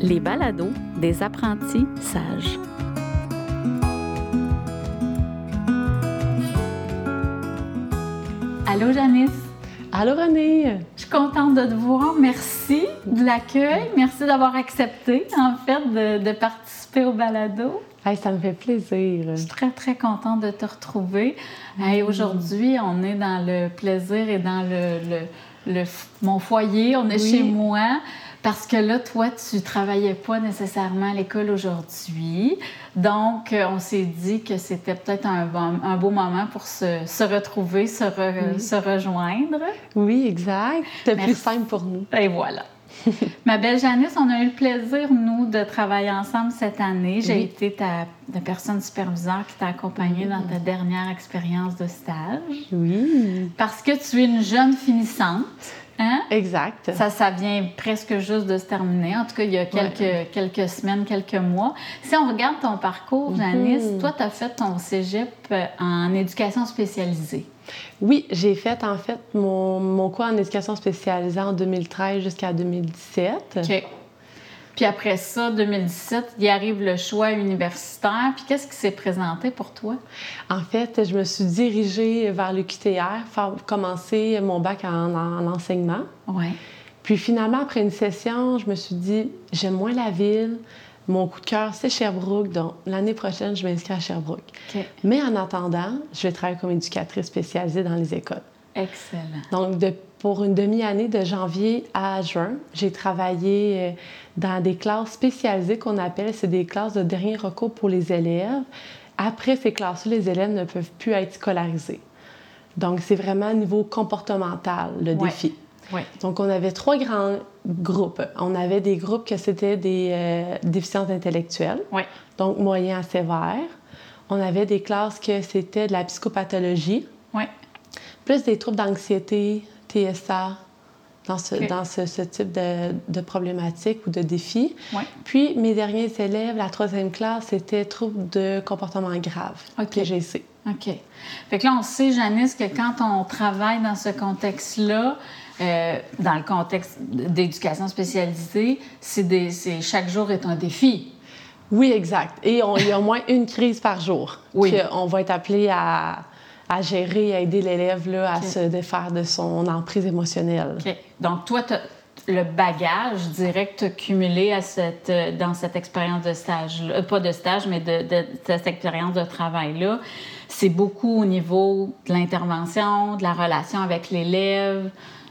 les balados des apprentis sages. Allô Janice? Allô René? Je suis contente de te voir. Merci de l'accueil. Merci d'avoir accepté, en fait, de, participer au balado. ça me fait plaisir. Je suis très, très contente de te retrouver. Aujourd'hui, on est dans le plaisir et dans le, mon foyer. On est chez moi. Parce que là, toi, tu travaillais pas nécessairement à l'école aujourd'hui. Donc, euh, on s'est dit que c'était peut-être un, beau moment pour se, retrouver, se, se, rejoindre. Oui, exact. C'était plus simple pour nous. Et voilà. Ma belle Janice, on a eu le plaisir, nous, de travailler ensemble cette année. J'ai été ta, personne superviseure qui t'a accompagnée dans ta dernière expérience de stage. Oui. Parce que tu es une jeune finissante. Hein? Exact. Ça, ça vient presque juste de se terminer. En tout cas, il y a quelques, quelques semaines, quelques mois. Si on regarde ton parcours, Janice, mhm. toi, tu as fait ton cégep euh, en éducation spécialisée. Oui, j'ai fait en fait mon, mon cours en éducation spécialisée en 2013 jusqu'à 2017. OK. Puis après ça, 2017, il arrive le choix universitaire. Puis qu'est-ce qui s'est présenté pour toi? En fait, je me suis dirigée vers le QTR, faire commencer mon bac en, enseignement. Oui. Puis finalement, après une session, je me suis dit, j'aime moins la ville. Mon coup de cœur, c'est Sherbrooke. Donc, l'année prochaine, je vais inscrire à Sherbrooke. Mais en attendant, je vais travailler comme éducatrice spécialisée dans les écoles. Excellent. Donc, de, pour une demi-année de janvier à juin, j'ai travaillé euh, dans des classes spécialisées qu'on appelle, c'est des classes de dernier recours pour les élèves. Après ces classes-là, les élèves ne peuvent plus être scolarisés. Donc, c'est vraiment au niveau comportemental, le défi. Donc, on avait trois grands groupes. On avait des groupes que c'était des euh, déficiences intellectuelles, donc moyens à sévères. On avait des classes que c'était de la psychopathologie, plus des troubles d'anxiété, TSA, dans ce, dans ce, type de, de, problématiques ou de défis. Puis, mes derniers élèves, la troisième classe, c'était troubles de comportement grave, okay. TGC. OK. Fait que là, on sait, Janice, que quand on travaille dans ce contexte-là, euh, dans le contexte d'éducation spécialisée, c'est chaque jour est un défi. Oui, exact. Et on, il y a au moins une crise par jour. Oui. On va être appelé à, à gérer, à aider l'élève là, à se défaire de son emprise émotionnelle. Donc, toi, le bagage, as cumulé à cette, dans cette expérience de stage, euh, pas de stage, mais de, de, cette expérience de travail-là, c'est beaucoup au niveau de l'intervention, de la relation avec l'élève,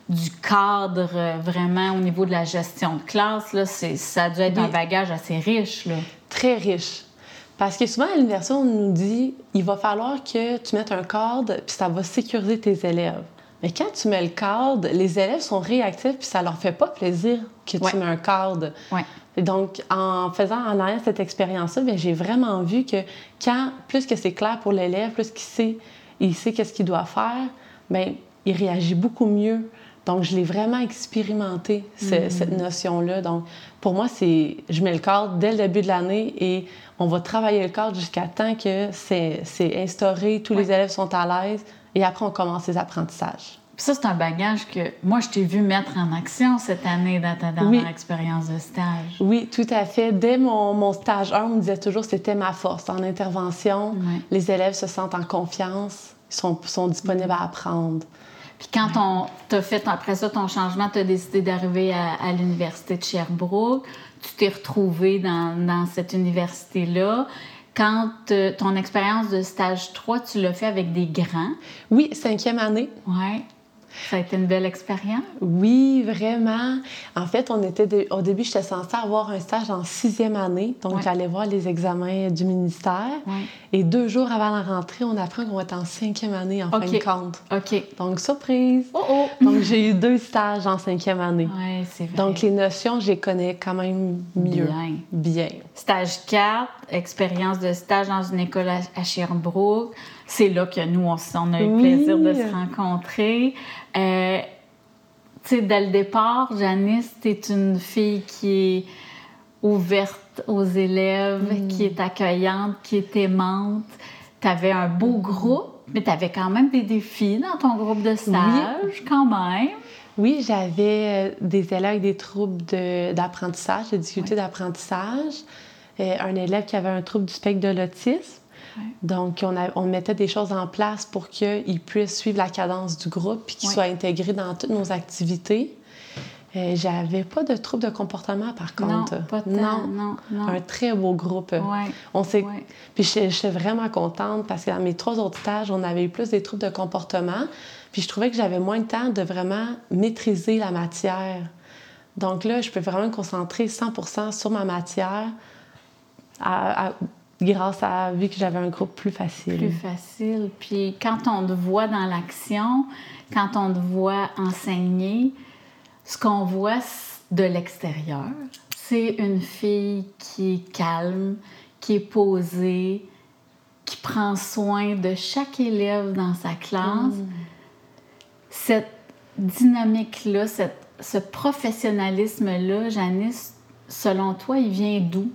du cadre euh, vraiment au niveau de la gestion de classe. Là, ça a dû être un bagage assez riche. Là. Très riche. Parce que souvent, à l'université, on nous dit il va falloir que tu mettes un cadre, puis ça va sécuriser tes élèves. Mais quand tu mets le cadre, les élèves sont réactifs, puis ça leur fait pas plaisir que tu mets un cadre. Ouais. Donc, en faisant en arrière cette expérience-là, j'ai vraiment vu que quand, plus que c'est clair pour l'élève, plus qu'il sait, il sait qu'est-ce qu'il doit faire, bien, il réagit beaucoup mieux. Donc, je l'ai vraiment expérimenté, mm. cette notion-là. Donc, pour moi, c'est je mets le cadre dès le début de l'année et on va travailler le cadre jusqu'à temps que c'est instauré, tous les élèves sont à l'aise et après, on commence les apprentissages. ça, c'est un bagage que moi, je t'ai vu mettre en action cette année dans ta dernière expérience de stage. Oui, tout à fait. Dès mon, mon stage 1, on me disait toujours que c'était ma force. En intervention, les élèves se sentent en confiance, sont, sont disponibles à apprendre. Puis quand on t'a fait après ça ton changement, tu as décidé d'arriver à, l'université de Sherbrooke, tu t'es retrouvé dans, dans cette université-là. Quand ton expérience de stage 3, tu l'as fait avec des grands? Oui, cinquième année. Oui. Ça a été une belle expérience? Oui, vraiment. En fait, on était au début, j'étais censée avoir un stage en sixième année. Donc, j'allais voir les examens du ministère. Et deux jours avant la rentrée, on apprend qu'on va être en cinquième année en fin de compte. OK. Donc, surprise. Oh oh! Donc, j'ai eu deux stages en cinquième année. Oui, c'est vrai. Donc, les notions, je les connais quand même mieux. Bien. Bien. Stage 4, expérience de stage dans une école à Sherbrooke. C'est là que nous, on, a eu le plaisir de se rencontrer. Euh, tu sais, dès le départ, Janice, tu es une fille qui est ouverte aux élèves, mm. qui est accueillante, qui est aimante. Tu avais un beau groupe, mais tu avais quand même des défis dans ton groupe de stage, quand même. Oui, j'avais euh, des élèves avec des troubles d'apprentissage, de, difficultés d'apprentissage. Euh, un élève qui avait un trouble du spectre de l'autisme. Donc, on, on, mettait des choses en place pour qu'il puisse suivre la cadence du groupe puis qu'il soit intégré dans toutes nos activités. Euh, j'avais pas de trouble de comportement, par contre. Non, pas non, non, non, Un très beau groupe. Ouais. On s'est... Puis je, suis vraiment contente parce que dans mes trois autres stages, on avait eu plus des troubles de comportement. Puis je trouvais que j'avais moins de temps de vraiment maîtriser la matière. Donc là, je peux vraiment me concentrer 100% sur ma matière grâce à, vu que j'avais un groupe plus facile. Plus facile. Puis quand on te voit dans l'action, quand on te voit enseigner, ce qu'on voit de l'extérieur, c'est une fille qui est calme, qui est posée, qui prend soin de chaque élève dans sa classe. Mm. Cette dynamique-là, ce professionnalisme-là, Janice, selon toi, il vient d'où?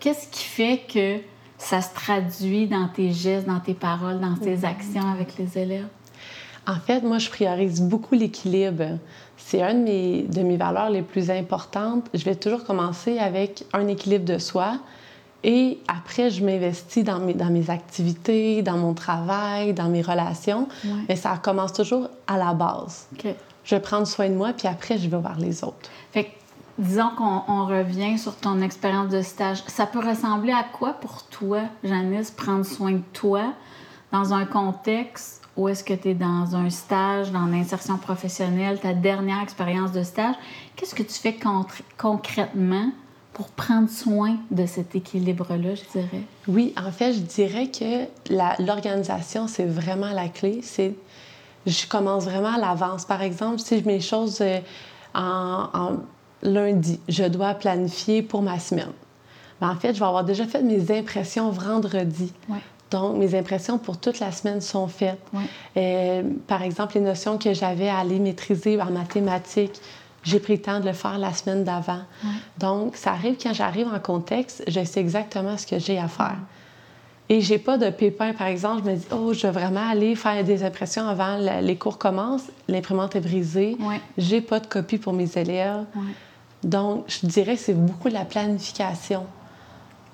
Qu'est-ce qui fait que ça se traduit dans tes gestes, dans tes paroles, dans tes mm. actions avec les élèves? En fait, moi, je priorise beaucoup l'équilibre. C'est une de mes, de mes valeurs les plus importantes. Je vais toujours commencer avec un équilibre de soi et après, je m'investis dans mes, dans mes activités, dans mon travail, dans mes relations. Mais ça commence toujours à la base. Je vais prendre soin de moi, puis après, je vais voir les autres. Fait disons qu'on revient sur ton expérience de stage. Ça peut ressembler à quoi pour toi, Janice, prendre soin de toi dans un contexte où est-ce que tu es dans un stage, dans l'insertion professionnelle, ta dernière expérience de stage? Qu'est-ce que tu fais concrètement pour prendre soin de cet équilibre-là, je dirais? Oui, en fait, je dirais que l'organisation, c'est vraiment la clé. C'est je commence vraiment à l'avance. Par exemple, si je mets les choses euh, en, lundi, je dois planifier pour ma semaine. Ben, en fait, je vais avoir déjà fait mes impressions vendredi. Donc, mes impressions pour toute la semaine sont faites. Euh, par exemple, les notions que j'avais à aller maîtriser en mathématiques, j'ai pris le temps de le faire la semaine d'avant. Donc, ça arrive quand j'arrive en contexte, je sais exactement ce que j'ai à faire. Et j'ai pas de pépin, par exemple, je me dis, oh, je veux vraiment aller faire des impressions avant les cours commencent, l'imprimante est brisée, j'ai pas de copie pour mes élèves. Donc, je dirais que c'est beaucoup la planification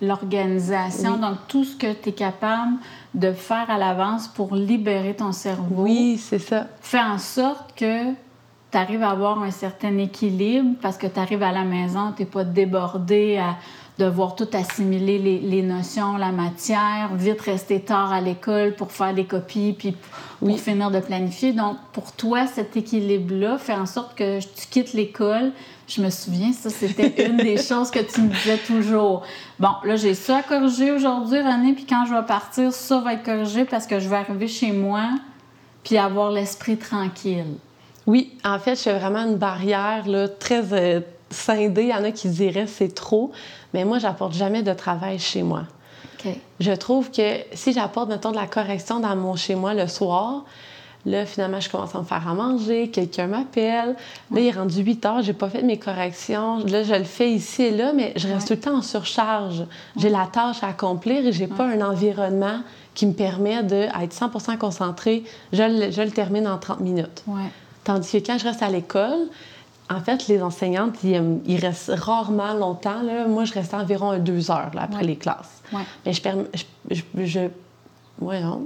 l'organisation, donc tout ce que tu es capable de faire à l'avance pour libérer ton cerveau. Oui, c'est ça. Fait en sorte que tu arrives à avoir un certain équilibre parce que tu arrives à la maison, tu n'es pas débordé à devoir tout assimiler les, notions, la matière, vite rester tard à l'école pour faire des copies, puis pour finir de planifier. Donc, pour toi, cet équilibre-là fait en sorte que tu quittes l'école. Je me souviens, ça, c'était une des choses que tu me disais toujours. Bon, là, j'ai ça à corriger aujourd'hui, René, puis quand je vais partir, ça va être corrigé parce que je vais arriver chez moi puis avoir l'esprit tranquille. Oui, en fait, je fais vraiment une barrière là, très euh, scindée. Il y en a qui diraient c'est trop, mais moi, j'apporte jamais de travail chez moi. Je trouve que si j'apporte, mettons, de la correction dans mon chez moi le soir, là, finalement, je commence à me faire à manger, quelqu'un m'appelle. Là, il est rendu 8 heures, j'ai pas fait mes corrections. Là, je le fais ici et là, mais je reste tout le temps en surcharge. J'ai la tâche à accomplir et j'ai pas un environnement qui me permet d'être 100 concentré. Je le, je le termine en 30 minutes. Tandis que quand je reste à l'école, en fait, les enseignantes, ils, restent rarement longtemps. Là. Moi, je restais environ deux heures après les classes. Mais je, je, je, voyons,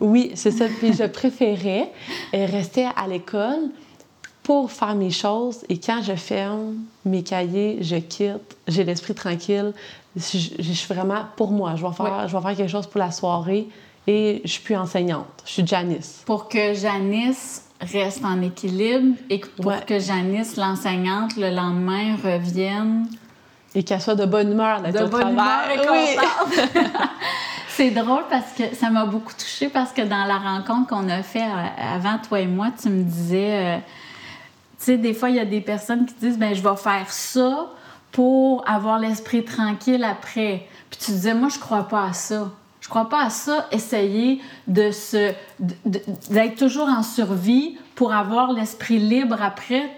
oui, c'est ça. Puis je préférais euh, rester à l'école pour faire mes choses. Et quand je ferme mes cahiers, je quitte, j'ai l'esprit tranquille. Je, suis vraiment pour moi. Je vais, faire, je vais faire quelque chose pour la soirée et je suis plus enseignante. Je suis Janice. Pour que Janice reste en équilibre et pour que Janice, l'enseignante, le lendemain revienne. Et qu'elle soit de bonne humeur d'être au bonne Humeur et oui. C'est drôle parce que ça m'a beaucoup touchée parce que dans la rencontre qu'on a fait euh, avant toi et moi, tu me disais, euh, tu sais, des fois, il y a des personnes qui disent, ben je vais faire ça pour avoir l'esprit tranquille après. Puis tu disais, moi, je crois pas à ça. Je crois pas à ça, essayer de se d'être toujours en survie pour avoir l'esprit libre après.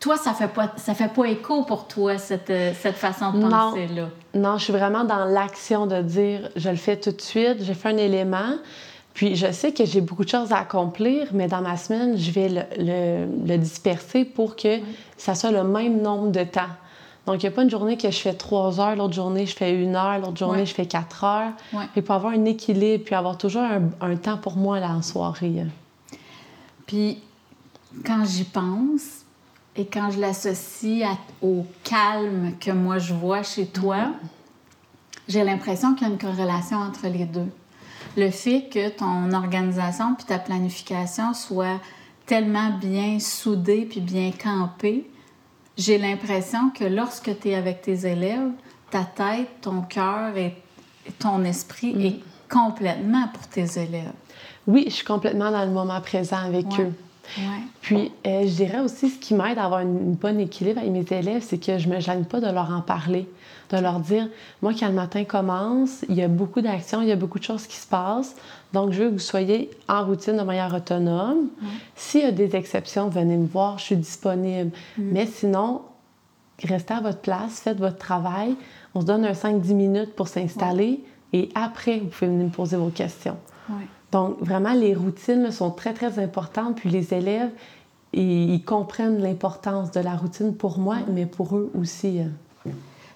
Toi, ça fait pas ça fait pas écho pour toi cette, cette façon de penser là. Non, je suis vraiment dans l'action de dire je le fais tout de suite, j'ai fait un élément, Puis je sais que j'ai beaucoup de choses à accomplir, mais dans ma semaine, je vais le, disperser pour que ça soit le même nombre de temps. Donc, il n'y a pas une journée que je fais trois heures, l'autre journée, je fais une heure, l'autre journée, je fais quatre heures. Et pour avoir un équilibre, puis avoir toujours un, temps pour moi là, en soirée. Puis, quand j'y pense et quand je l'associe au calme que moi je vois chez toi, j'ai l'impression qu'il y a une corrélation entre les deux. Le fait que ton organisation puis ta planification soit tellement bien soudée puis bien campée, j'ai l'impression que lorsque tu es avec tes élèves, ta tête, ton cœur et ton esprit mm. est complètement pour tes élèves. Oui, je suis complètement dans le moment présent avec eux. Puis, euh, je dirais aussi, ce qui m'aide à avoir un bon équilibre avec mes élèves, c'est que je me gêne pas de leur en parler, de leur dire, moi, quand le matin commence, il y a beaucoup d'actions, il y a beaucoup de choses qui se passent. Donc, je veux que vous soyez en routine de manière autonome. S'il y a des exceptions, venez me voir, je suis disponible. Mm. Mais sinon, restez à votre place, faites votre travail. On se donne un 5-10 minutes pour s'installer et après, vous pouvez venir me poser vos questions. Donc, vraiment, les routines sont très, très importantes. Puis les élèves, ils, comprennent l'importance de la routine pour moi, mais pour eux aussi. Hein.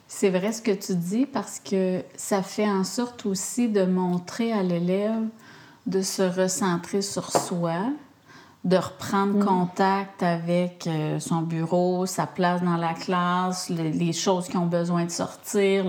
C'est vrai ce que tu dis parce que ça fait en sorte aussi de montrer à l'élève de se recentrer sur soi, de reprendre mm. contact avec euh, son bureau, sa place dans la classe, les, choses qui ont besoin de sortir.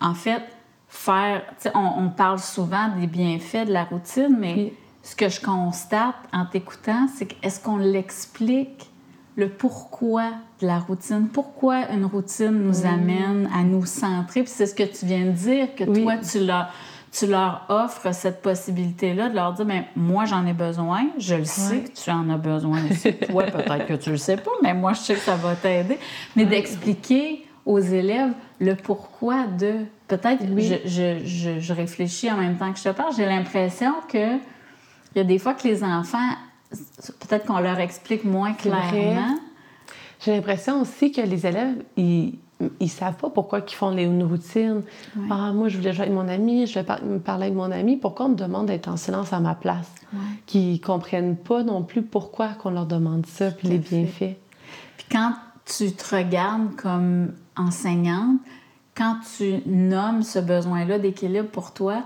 En fait, faire. On, on, parle souvent des bienfaits de la routine, mais ce que je constate en t'écoutant, c'est que est-ce qu'on l'explique le pourquoi de la routine, pourquoi une routine nous amène à nous centrer? Puis c'est ce que tu viens de dire, que toi, tu leur, tu leur offres cette possibilité-là de leur dire, mais ben, moi, j'en ai besoin, je le sais que tu en as besoin aussi. toi, peut-être que tu le sais pas, mais moi, je sais que ça va t'aider. Mais d'expliquer aux élèves le pourquoi de peut-être, oui. je, je, je, réfléchis en même temps que je te parle, j'ai l'impression que il y a des fois que les enfants, peut-être qu'on leur explique moins clairement. J'ai l'impression aussi que les élèves, ils ils savent pas pourquoi ils font les, une routine. Ah, moi, je voulais jouer avec mon ami, je vais me parler avec mon ami. Pourquoi on me demande d'être en silence à ma place? Ouais. Qui comprennent pas non plus pourquoi qu'on leur demande ça, puis les bienfaits. Puis quand tu te regardes comme enseignante, quand tu nommes ce besoin-là d'équilibre pour toi,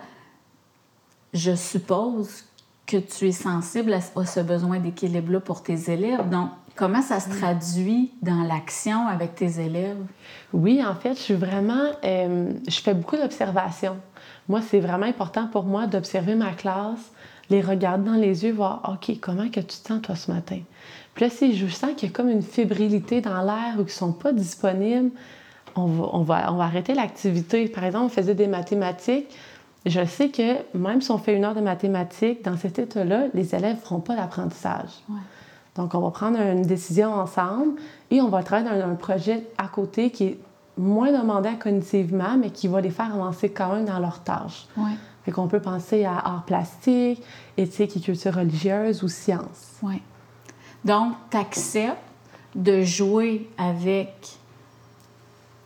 je suppose que tu es sensible à, ce besoin d'équilibre-là pour tes élèves. Donc, comment ça se traduit dans l'action avec tes élèves? Oui, en fait, je suis vraiment... Euh, je fais beaucoup d'observations. Moi, c'est vraiment important pour moi d'observer ma classe, les regarder dans les yeux, voir, OK, comment que tu te sens, toi, ce matin? Puis là, si je sens qu'il y a comme une fébrilité dans l'air ou qu'ils ne sont pas disponibles, on va, on va, on va arrêter l'activité. Par exemple, on faisait des mathématiques. Je sais que même si on fait une heure de mathématiques, dans cet état-là, les élèves ne feront pas d'apprentissage. Donc, on va prendre une décision ensemble et on va travailler dans un projet à côté qui est moins demandant cognitivement, mais qui va les faire avancer quand même dans leurs tâches. Ouais. Fait qu'on peut penser à art plastique, éthique et culture religieuse ou sciences. Oui. Donc, tu acceptes de jouer avec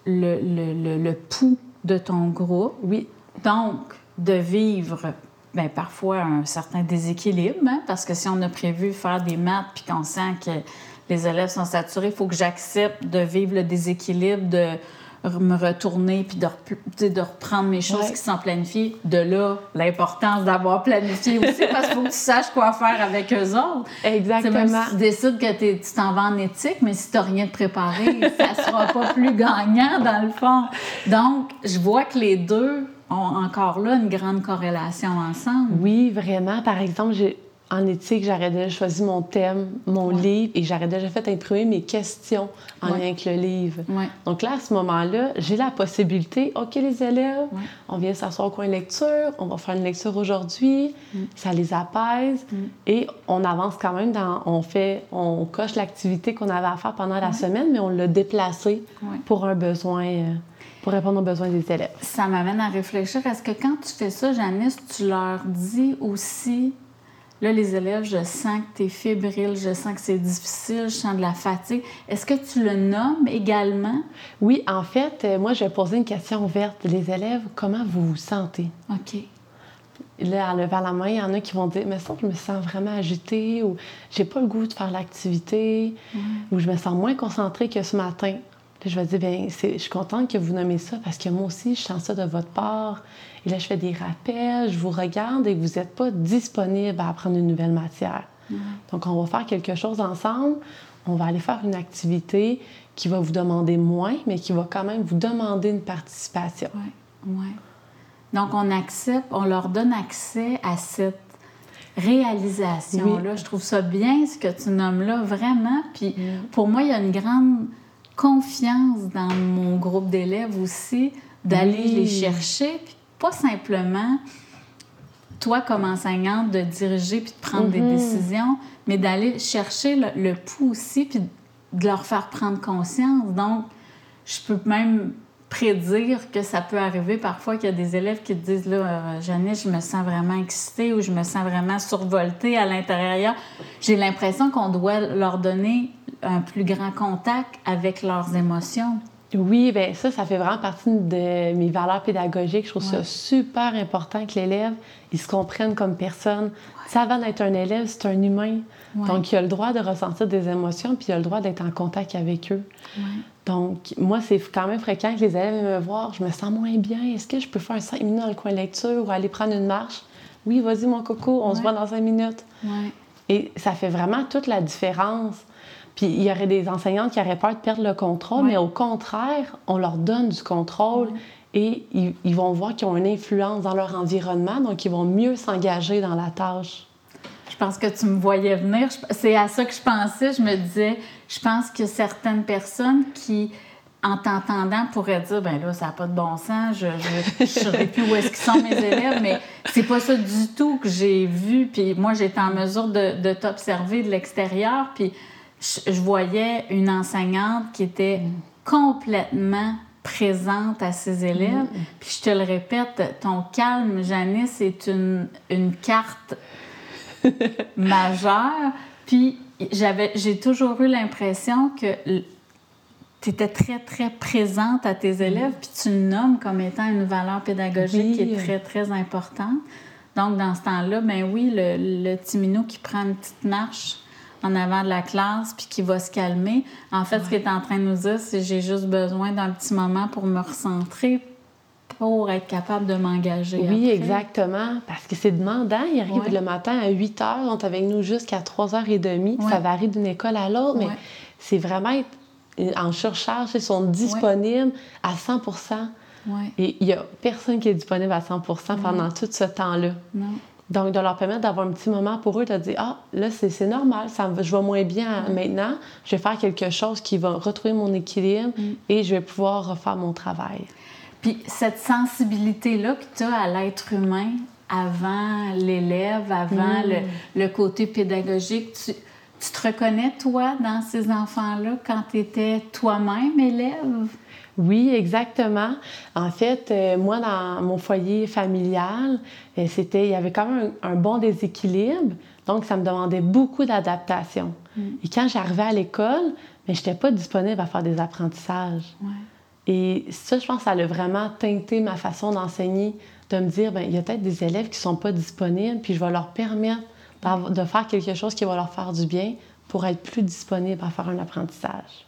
le, le, le, pouls de ton groupe. Oui. Donc, de vivre bien, parfois un certain déséquilibre, hein, parce que si on a prévu faire des maths puis qu'on sent que les élèves sont saturés, il faut que j'accepte de vivre le déséquilibre, de me retourner puis de, de reprendre mes choses qui sont planifiées. De là, l'importance d'avoir planifié aussi, parce qu'il faut que tu saches quoi faire avec eux autres. Exactement. Même si tu décides que tu t'en vas en éthique, mais si tu n'as rien de préparé, ça sera pas plus gagnant dans le fond. Donc, je vois que les deux ont encore là une grande corrélation ensemble. Oui, vraiment. Par exemple, j'ai en éthique, j'aurais déjà choisi mon thème, mon livre, et j'aurais déjà fait imprimer mes questions en lien avec le livre. Donc là, à ce moment-là, j'ai la possibilité, OK, les élèves, on vient s'asseoir au coin de lecture, on va faire une lecture aujourd'hui, mm. ça les apaise, mm. et on avance quand même dans, on fait, on coche l'activité qu'on avait à faire pendant la semaine, mais on l'a déplacé pour un besoin... Euh, pour répondre aux besoins des élèves. Ça m'amène à réfléchir. Est-ce que quand tu fais ça, Janice, tu leur dis aussi Là, les élèves, je sens que tu es fébrile, je sens que c'est difficile, je sens de la fatigue. Est-ce que tu le nommes également? Oui, en fait, euh, moi, je vais poser une question ouverte. Les élèves, comment vous vous sentez? OK. là, en levant la main, il y en a qui vont dire Mais ça, je me sens vraiment agitée ou j'ai pas le goût de faire l'activité ou je me sens moins concentrée que ce matin. Puis je vais dire Bien, je suis contente que vous nommez ça parce que moi aussi, je sens ça de votre part. Et là, je fais des rappels, je vous regarde et vous n'êtes pas disponible à apprendre une nouvelle matière. Donc, on va faire quelque chose ensemble. On va aller faire une activité qui va vous demander moins, mais qui va quand même vous demander une participation. Oui, oui. Donc, on accepte, on leur donne accès à cette réalisation-là. Je trouve ça bien, ce que tu nommes là, vraiment. Puis, pour moi, il y a une grande confiance dans mon groupe d'élèves aussi, d'aller les chercher, puis pas simplement toi comme enseignante de diriger puis de prendre des mhm. décisions, mais d'aller chercher le, pouls aussi puis de leur faire prendre conscience. Donc, je peux même prédire que ça peut arriver parfois qu'il y a des élèves qui te disent là, euh, Janice, je me sens vraiment excitée ou je me sens vraiment survoltée à l'intérieur. J'ai l'impression qu'on doit leur donner un plus grand contact avec leurs émotions. Oui, bien ça, ça fait vraiment partie de mes valeurs pédagogiques. Je trouve ça super important que l'élève, il se comprenne comme personne. Ouais. avant d'être un élève, c'est un humain. Donc, il a le droit de ressentir des émotions, puis il a le droit d'être en contact avec eux. Donc, moi, c'est quand même fréquent que les élèves viennent me voir. Je me sens moins bien. Est-ce que je peux faire un 5 minutes dans le coin de lecture ou aller prendre une marche? Oui, vas-y, mon coco, on se voit dans 5 minutes. Et ça fait vraiment toute la différence. Puis il y aurait des enseignantes qui auraient peur de perdre le contrôle, mais au contraire, on leur donne du contrôle et ils, vont voir qu'ils ont une influence dans leur environnement, donc ils vont mieux s'engager dans la tâche. Je pense que tu me voyais venir. C'est à ça que je pensais. Je me disais, je pense que certaines personnes qui en t'entendant, pourraient dire ben là, ça n'a pas de bon sens, je ne saurais plus où est-ce qu'ils sont mes élèves, mais c'est pas ça du tout que j'ai vu. Puis moi, j'étais en mesure de, de t'observer de l'extérieur. Puis je voyais une enseignante qui était complètement présente à ses élèves. Mm. Puis je te le répète, ton calme, Janice, c'est une, une carte majeure. Puis j'avais, j'ai toujours eu l'impression que tu étais très, très présente à tes élèves, puis tu le nommes comme étant une valeur pédagogique qui est très, très importante. Donc, dans ce temps-là, ben oui, le, minou qui prend une petite marche en avant de la classe puis qui va se calmer. En fait, ce qu'il est en train de nous dire, c'est j'ai juste besoin d'un petit moment pour me recentrer pour être capable de m'engager. Oui, exactement. Parce que c'est demandant. Il arrive le matin à 8 heures, on est avec nous jusqu'à 3 h 30. Ça varie d'une école à l'autre, mais c'est vraiment en surcharge. Ils sont disponibles à 100% Et il n'y a personne qui est disponible à 100% pendant tout ce temps-là. Non. Donc, de leur permettre d'avoir un petit moment pour eux, de dire Ah, là, c'est normal, ça, je vais moins bien maintenant, je vais faire quelque chose qui va retrouver mon équilibre mm. et je vais pouvoir refaire mon travail. Puis, cette sensibilité-là que tu as à l'être humain avant l'élève, avant mm. le, le, côté pédagogique, tu, tu te reconnais, toi, dans ces enfants-là, quand tu étais toi-même élève? Oui, exactement. En fait, euh, moi, dans mon foyer familial, euh, c'était, il y avait quand même un, bon déséquilibre, donc ça me demandait beaucoup d'adaptation. Mm. Et quand j'arrivais à l'école, mais je n'étais pas disponible à faire des apprentissages. Et ça, je pense, ça a vraiment teinté ma façon d'enseigner, de me dire, bien, il y a peut-être des élèves qui ne sont pas disponibles, puis je vais leur permettre de faire quelque chose qui va leur faire du bien pour être plus disponible à faire un apprentissage.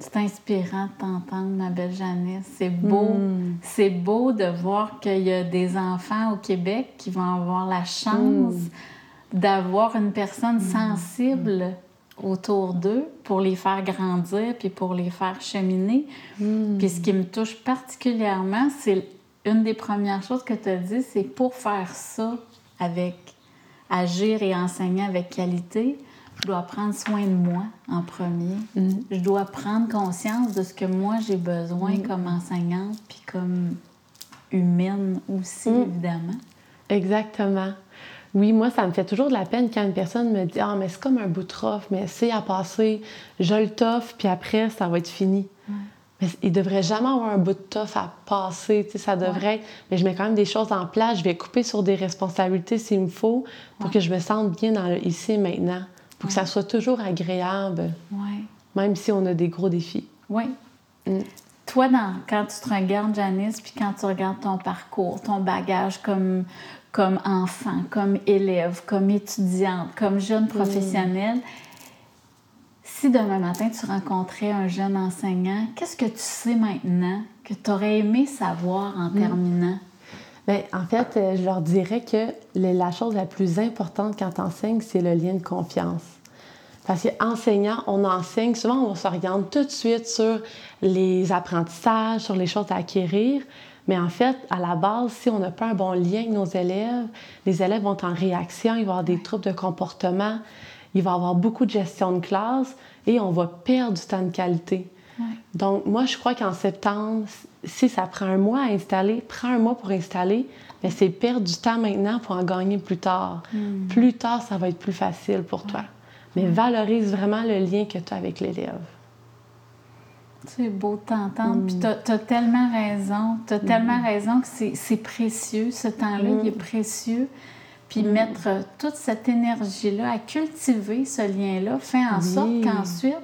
C'est inspirant de t'entendre, ma belle Janice. C'est beau. Hmm. C'est beau de voir qu'il y a des enfants au Québec qui vont avoir la chance hmm. d'avoir une personne hmm. sensible autour d'eux pour les faire grandir puis pour les faire cheminer. Puis ce qui me touche particulièrement, c'est une des premières choses que tu as dit, c'est pour faire ça avec agir et enseigner avec qualité, je dois prendre soin de moi en premier. Mm. Je dois prendre conscience de ce que moi j'ai besoin mm. comme enseignante, puis comme humaine aussi, mm. évidemment. Exactement. Oui, moi, ça me fait toujours de la peine quand une personne me dit Ah, mais c'est comme un bout de trophée, mais c'est à passer, je le toffe, puis après, ça va être fini. Mais il devrait jamais avoir un bout de toffe à passer, tu sais, ça devrait Mais je mets quand même des choses en place, je vais couper sur des responsabilités s'il me faut pour que je me sente bien dans le ici et maintenant pour que ça soit toujours agréable, même si on a des gros défis. Oui. Mm. Toi, dans, quand tu te regardes, Janice, puis quand tu regardes ton parcours, ton bagage comme, comme enfant, comme élève, comme étudiante, comme jeune Mm. professionnelle, si demain matin tu rencontrais un jeune enseignant, qu'est-ce que tu sais maintenant que tu aurais aimé savoir en Mm. terminant? Bien, en fait, euh, je leur dirais que la chose la plus importante quand tu enseignes, c'est le lien de confiance. Parce qu'enseignant, on enseigne, souvent on s'oriente tout de suite sur les apprentissages, sur les choses à acquérir. Mais en fait, à la base, si on n'a pas un bon lien avec nos élèves, les élèves vont en réaction, il va y avoir des troubles de comportement, il va y avoir beaucoup de gestion de classe et on va perdre du temps de qualité. Donc, moi, je crois qu'en septembre, si ça prend un mois à installer, prends un mois pour installer, mais c'est perdre du temps maintenant pour en gagner plus tard. Plus tard, ça va être plus facile pour toi. Mais valorise vraiment le lien que tu as avec l'élève. C'est beau de t'entendre. Mm. Puis tu as, tellement raison. Tu as tellement raison que c'est- précieux. Ce temps-là, Mm. il est précieux. Puis mettre euh, toute cette énergie-là à cultiver ce lien-là fait en Oui. sorte qu'ensuite,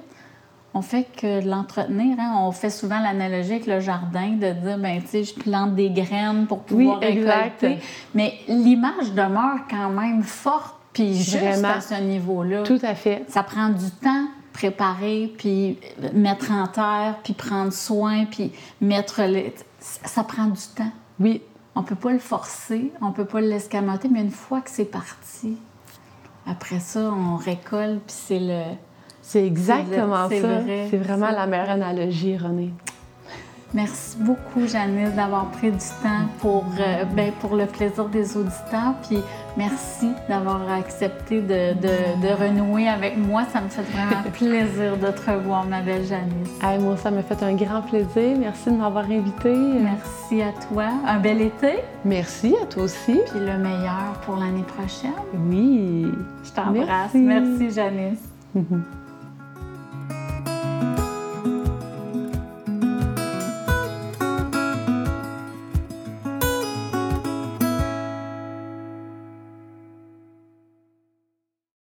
on fait que de l'entretenir. hein. On fait souvent l'analogie avec le jardin de dire, ben tu sais, je plante des graines pour pouvoir Oui, récolter. Mais l'image demeure quand même forte, puis juste Vraiment. à ce niveau-là. Tout à fait. Ça prend du temps préparer, puis mettre en terre, puis prendre soin, puis mettre les... Ça prend du temps. Oui, On peut pas le forcer, on peut pas l'escamoter, mais une fois que c'est parti, après ça, on récolte, puis c'est le... c'est exactement C'est ça. vrai. C'est vraiment la meilleure analogie, René. Merci beaucoup, Janice, d'avoir pris du temps pour, euh, ben, pour le plaisir des auditeurs. Puis merci d'avoir accepté de, de- de renouer avec moi. Ça me fait vraiment plaisir de te revoir, ma belle Janice. Hey, moi, ça m'a fait un grand plaisir. Merci de m'avoir invité. Merci à toi. Un bel été. Merci à toi aussi. Puis le meilleur pour l'année prochaine. Oui. Je t'embrasse. Merci. Merci, Janice.